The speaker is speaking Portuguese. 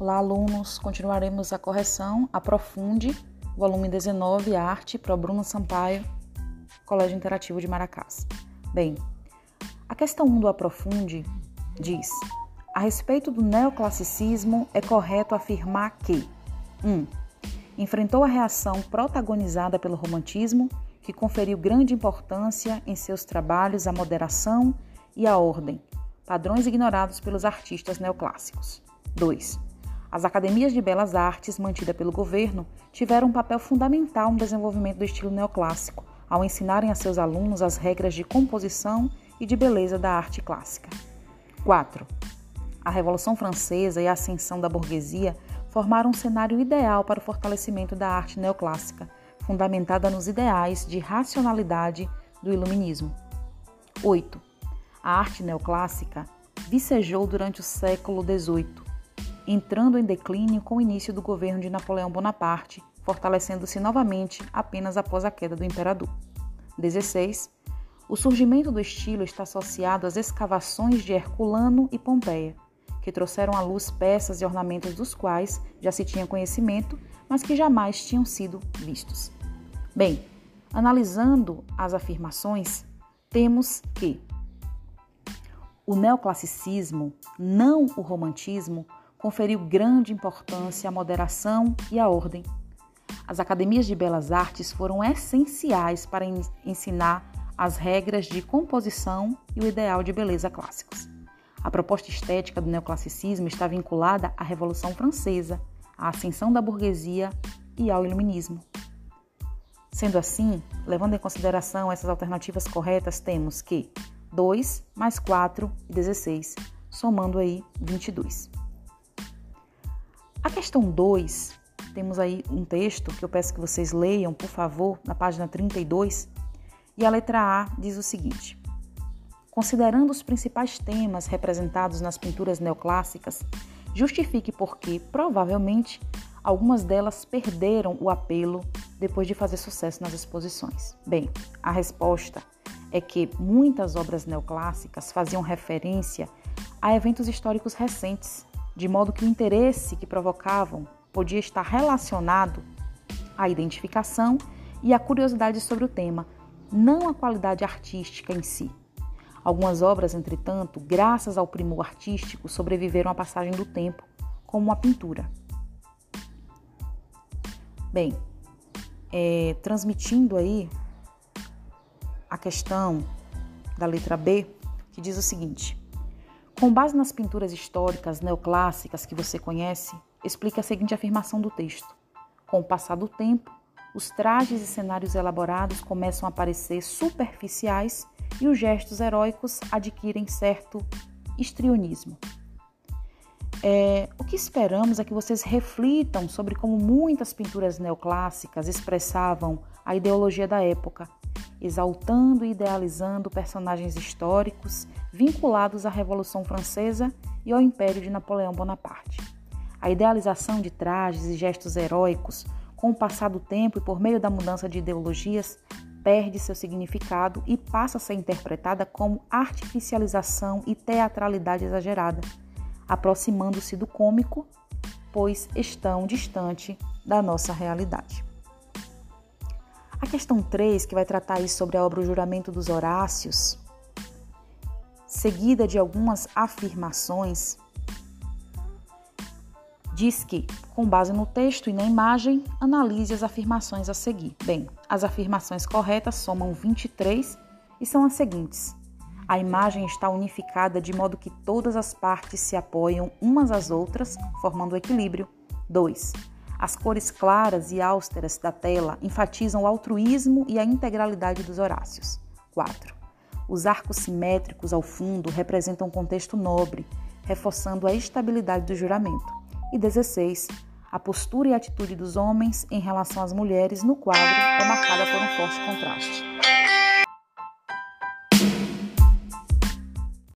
Olá, alunos. Continuaremos a correção Aprofunde, volume 19, Arte, Pro Bruno Sampaio, Colégio Interativo de Maracás. Bem, a questão 1 do Aprofunde diz: A respeito do neoclassicismo, é correto afirmar que 1. Um, enfrentou a reação protagonizada pelo romantismo, que conferiu grande importância em seus trabalhos à moderação e à ordem, padrões ignorados pelos artistas neoclássicos. 2 as academias de belas artes, mantidas pelo governo, tiveram um papel fundamental no desenvolvimento do estilo neoclássico, ao ensinarem a seus alunos as regras de composição e de beleza da arte clássica. 4. A Revolução Francesa e a ascensão da burguesia formaram um cenário ideal para o fortalecimento da arte neoclássica, fundamentada nos ideais de racionalidade do iluminismo. 8. A arte neoclássica vicejou durante o século XVIII, entrando em declínio com o início do governo de Napoleão Bonaparte, fortalecendo-se novamente apenas após a queda do imperador. 16. O surgimento do estilo está associado às escavações de Herculano e Pompeia, que trouxeram à luz peças e ornamentos dos quais já se tinha conhecimento, mas que jamais tinham sido vistos. Bem, analisando as afirmações, temos que o neoclassicismo, não o romantismo, conferiu grande importância à moderação e à ordem. As academias de belas artes foram essenciais para ensinar as regras de composição e o ideal de beleza clássicos. A proposta estética do neoclassicismo está vinculada à Revolução Francesa, à ascensão da burguesia e ao iluminismo. Sendo assim, levando em consideração essas alternativas corretas, temos que 2 mais 4 e 16, somando aí 22. Questão 2, temos aí um texto que eu peço que vocês leiam, por favor, na página 32, e a letra A diz o seguinte: Considerando os principais temas representados nas pinturas neoclássicas, justifique porque, provavelmente, algumas delas perderam o apelo depois de fazer sucesso nas exposições. Bem, a resposta é que muitas obras neoclássicas faziam referência a eventos históricos recentes de modo que o interesse que provocavam podia estar relacionado à identificação e à curiosidade sobre o tema, não à qualidade artística em si. Algumas obras, entretanto, graças ao primor artístico, sobreviveram à passagem do tempo, como a pintura. Bem, é, transmitindo aí a questão da letra B, que diz o seguinte: com base nas pinturas históricas neoclássicas que você conhece, explica a seguinte afirmação do texto: Com o passar do tempo, os trajes e cenários elaborados começam a parecer superficiais e os gestos heróicos adquirem certo histrionismo. É, o que esperamos é que vocês reflitam sobre como muitas pinturas neoclássicas expressavam a ideologia da época exaltando e idealizando personagens históricos vinculados à Revolução Francesa e ao Império de Napoleão Bonaparte. A idealização de trajes e gestos heróicos, com o passar do tempo e por meio da mudança de ideologias, perde seu significado e passa a ser interpretada como artificialização e teatralidade exagerada, aproximando-se do cômico, pois estão distante da nossa realidade. Questão 3, que vai tratar sobre a obra O Juramento dos Horácios, seguida de algumas afirmações, diz que, com base no texto e na imagem, analise as afirmações a seguir. Bem, as afirmações corretas somam 23 e são as seguintes. A imagem está unificada de modo que todas as partes se apoiam umas às outras, formando equilíbrio. 2. As cores claras e austeras da tela enfatizam o altruísmo e a integralidade dos Horácios. 4. Os arcos simétricos ao fundo representam um contexto nobre, reforçando a estabilidade do juramento. E 16. A postura e atitude dos homens em relação às mulheres no quadro é marcada por um forte contraste.